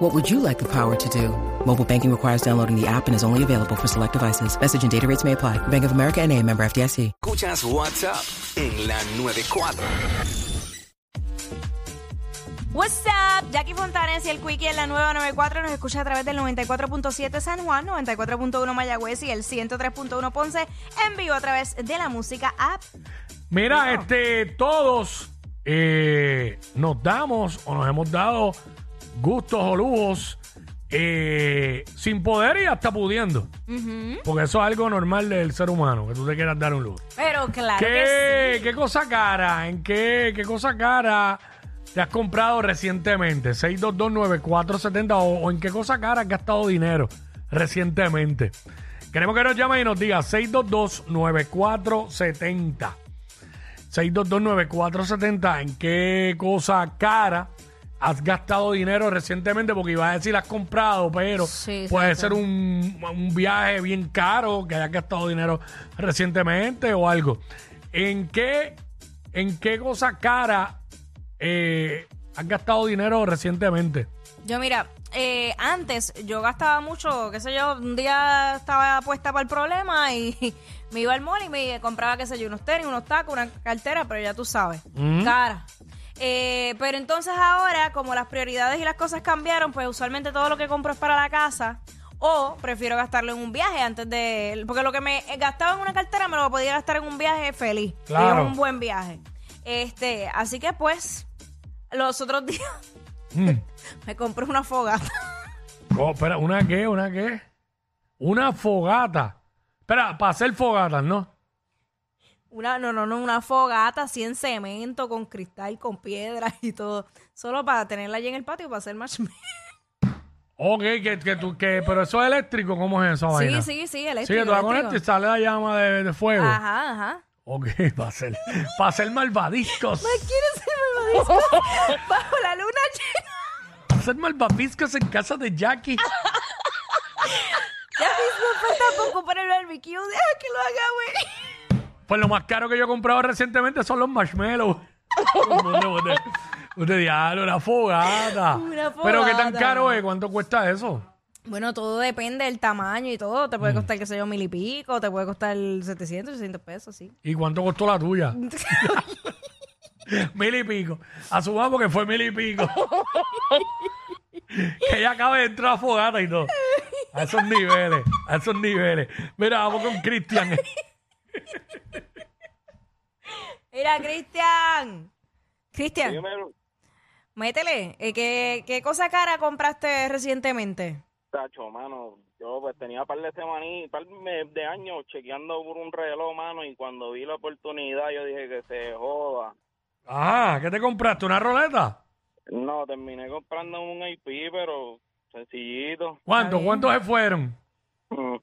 What would you like the power to do? Mobile banking requires downloading the app and is only available for select devices. Message and data rates may apply. Bank of America and a member FDIC. Escuchas WhatsApp en la 94. What's up? Jackie Fontanes y el Quickie en la nueva 94 nos escucha a través del 94.7 San Juan, 94.1 Mayagüez y el 103.1 Ponce en vivo a través de la música app. Mira, este, todos eh, nos damos o nos hemos dado gustos o lujos eh, sin poder y hasta pudiendo. Porque eso es algo normal del ser humano, que tú te quieras dar un lujo. Pero claro que ¿Qué, ¿Qué cosa cara? ¿En qué, qué cosa cara te has comprado recientemente? 6229470 o, o en qué cosa cara has gastado dinero recientemente. Queremos que nos llame y nos diga 6229470. 6229470 en qué cosa cara has gastado dinero recientemente porque iba a decir has comprado, pero Sí, puede ser un, un viaje bien caro que hayas gastado dinero recientemente o algo. ¿En qué, en qué cosa cara eh, has gastado dinero recientemente? Yo mira, eh, antes yo gastaba mucho, qué sé yo, un día estaba puesta para el problema y me iba al mall y me compraba, qué sé yo, unos tenis, unos tacos, una cartera, pero ya tú sabes, cara. Eh, pero entonces ahora, como las prioridades y las cosas cambiaron, pues usualmente todo lo que compro es para la casa. O prefiero gastarlo en un viaje antes de... Porque lo que me gastaba en una cartera me lo podía gastar en un viaje feliz. Claro. En un buen viaje. Este, así que pues, los otros días Mm. me compré una fogata. Oh, espera, ¿una qué? ¿Una qué? Una fogata. Espera, para hacer fogatas, ¿no? Una, no, no, no, una fogata así en cemento, con cristal, con piedras y todo. Solo para tenerla allí en el patio para hacer marshmallow. Ok, que, que tú, que, pero eso es eléctrico, ¿cómo es vaina? Sí, sí, sí, Sí, eléctrico. que tú la conectas y sale la llama de, de fuego. Ajá, ajá. Ok, para hacer, para hacer malvadiscos. ¿Quieres ser malvadisco? Bajo la luna llena. Para hacer malvadiscos en casa de Jackie. Ya mismo falta poco para el barbecue. Deja que lo haga, güey. Pues lo más caro que yo he comprado recientemente son los marshmallows. Usted- Usted diablo, una fogata. Una Pero qué tan caro es, ¿cuánto cuesta eso? Bueno, todo depende del tamaño y todo. Te Mm. puede costar, qué sé yo, mil y pico. Te puede costar 700, 800 pesos, sí. ¿Y cuánto costó la tuya? mil y pico. Asumamos que fue mil y pico. que ella acaba de entrar a fogata y todo. A esos niveles, a esos niveles. Mira, vamos con Cristian. Mira, Cristian. Cristian, métele. Eh, ¿qué, ¿Qué cosa cara compraste recientemente? Tacho, mano, yo pues tenía par de semanas, par de de años chequeando por un reloj, mano, y cuando vi la oportunidad yo dije que se joda. Ah, ¿qué te compraste? ¿Una roleta? No, terminé comprando un IP, pero sencillito, ¿Cuántos? ¿Cuántos se fueron?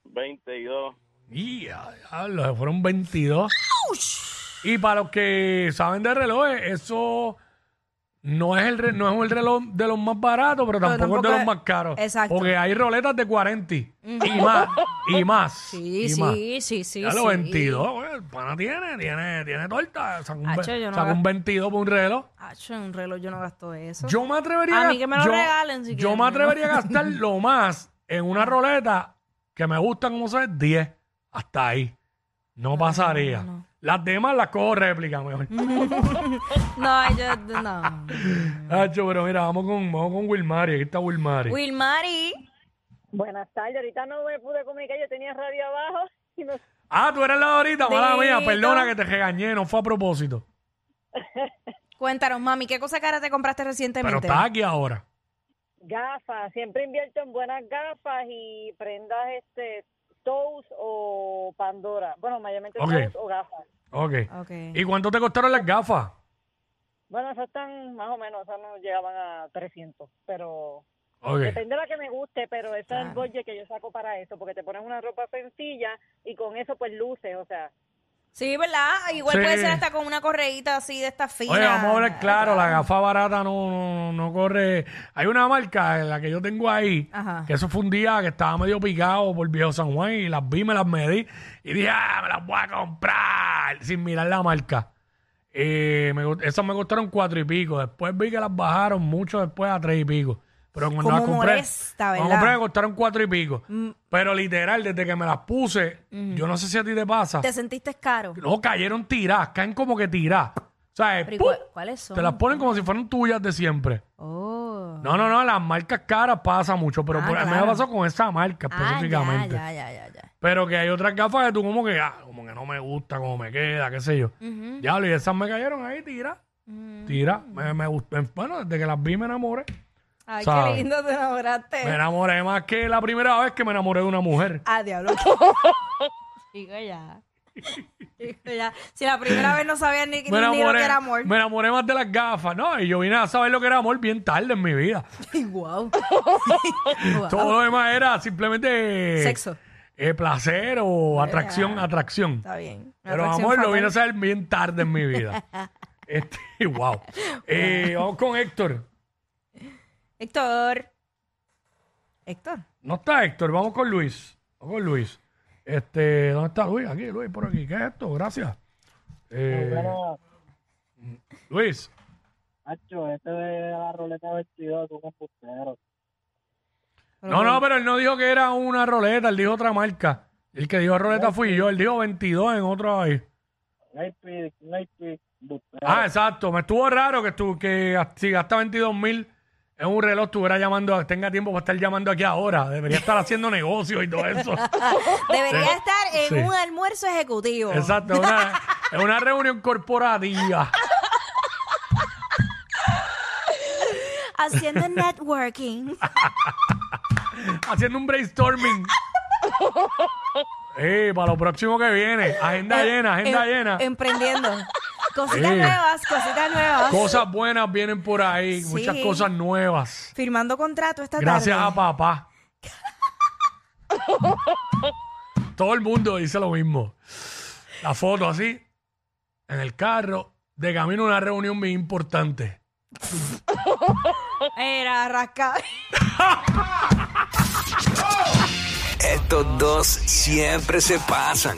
22. Y diablo, fueron 22. Y para los que saben de relojes, eso no es el re- no es el reloj de los más baratos, pero tampoco, tampoco es de los es- más caros. Exacto. Porque hay roletas de 40 y más, y más. Sí, y sí, más. sí, sí. Ya sí. los 22, güey, el pana tiene, tiene, tiene torta. Saca un, Hacho, ve- yo no saca haga- un 22 por un reloj. Acho, en un reloj yo no gasto eso. Yo me atrevería A a mí que me lo yo- regalen si Yo quieren, me ¿no? atrevería a gastar lo más en una roleta que me gusta como se ve, 10. Hasta ahí. No pasaría. Las demás las cojo réplica mejor. No, yo no. Hacho, pero mira, vamos con, vamos con Wilmari. Aquí está Wilmari. Wilmari. Buenas tardes, ahorita no me pude comunicar, yo tenía radio abajo y no Ah, tú eres la de ahorita, mala mía. Dito. Perdona que te regañé, no fue a propósito. Cuéntanos, mami, ¿qué cosa cara te compraste Pero recientemente? estás aquí ahora. gafas, siempre invierto en buenas gafas y prendas este Toes o Pandora. Bueno, mayormente Ok. Toes o gafas. Ok. Ok. ¿Y cuánto te costaron las gafas? Bueno, esas están más o menos, esas no llegaban a 300, pero Ok. depende de la que me guste, pero ese es el budget que yo saco para eso, porque te pones una ropa sencilla y con eso pues luces, o sea, Sí, ¿verdad? Igual Sí. puede ser hasta con una correíta así de esta fina. Oye, vamos a hablar claro, la gafa barata no, no, no corre. Hay una marca, la que yo tengo ahí, Ajá. que eso fue un día que estaba medio picado por Viejo San Juan y las vi, me las medí y dije, ah, me las voy a comprar sin mirar la marca. Eh, me gu- esas me costaron cuatro y pico. Después vi que las bajaron mucho después a tres y pico. Pero cuando Como las compré, molesta, compré me costaron cuatro y pico. Pero literal, desde que me las puse, yo no sé si a ti te pasa. ¿Te sentiste caro? No, cayeron tiradas, caen como que tiradas. O sea, Pero ¿y ¡pum! cuál- ¿Cuáles son? te las ponen como si fueran tuyas de siempre. Oh. No, no, no, las marcas caras pasa mucho, pero Ah, por, a mí me claro. pasó con esa marca Ah, específicamente. ya, ya, ya, ya, ya. Pero que hay otras gafas que tú como que, ah, como que no me gusta, como me queda, qué sé yo. Ya, y esas me cayeron ahí, tira. Tira. Me, me gustó. Bueno, desde que las vi me enamoré. Ay, ¿Sabes? qué lindo te enamoraste. Me enamoré más que la primera vez que me enamoré de una mujer. Ah, diablo. Chico, ya. Chico, ya. Si la primera vez no sabía ni, ni lo enamoré, que era amor. me enamoré más de las gafas, ¿no? Y yo vine a saber lo que era amor bien tarde en mi vida. Wow. Todo lo demás era simplemente... Sexo. eh, placer o atracción, atracción. Está bien. Una Pero atracción amor lo vine a saber bien tarde en mi vida. este, wow. Eh, vamos con Héctor. Héctor. Héctor. No está Héctor, vamos con Luis. Vamos con Luis. Este, ¿dónde está Luis? Aquí, Luis, por aquí. ¿Qué es esto? Gracias. Eh, Luis, Nacho, este de la roleta 22, tu computero. no, no, pero él no dijo que era una roleta, él dijo otra marca. El que dijo roleta fui yo, él dijo 22 en otro ahí. Ah, exacto. Me estuvo raro que, estu- que si gasta 22 mil en un reloj, estuviera llamando, tenga tiempo para estar llamando aquí ahora. Debería estar haciendo negocios y todo eso. Debería estar en Sí. un almuerzo ejecutivo. Exacto, es una, es una reunión corporativa. Haciendo networking. haciendo un brainstorming. Eh, para lo próximo que viene. Agenda llena, agenda Em- llena. Emprendiendo. Cositas Sí. nuevas, cositas nuevas. Cosas buenas vienen por ahí, Sí. muchas cosas nuevas. Firmando contrato esta Gracias tarde. a papá. Todo el mundo dice lo mismo. La foto así, en el carro, de camino a una reunión bien importante. Era rasca. Estos dos siempre se pasan.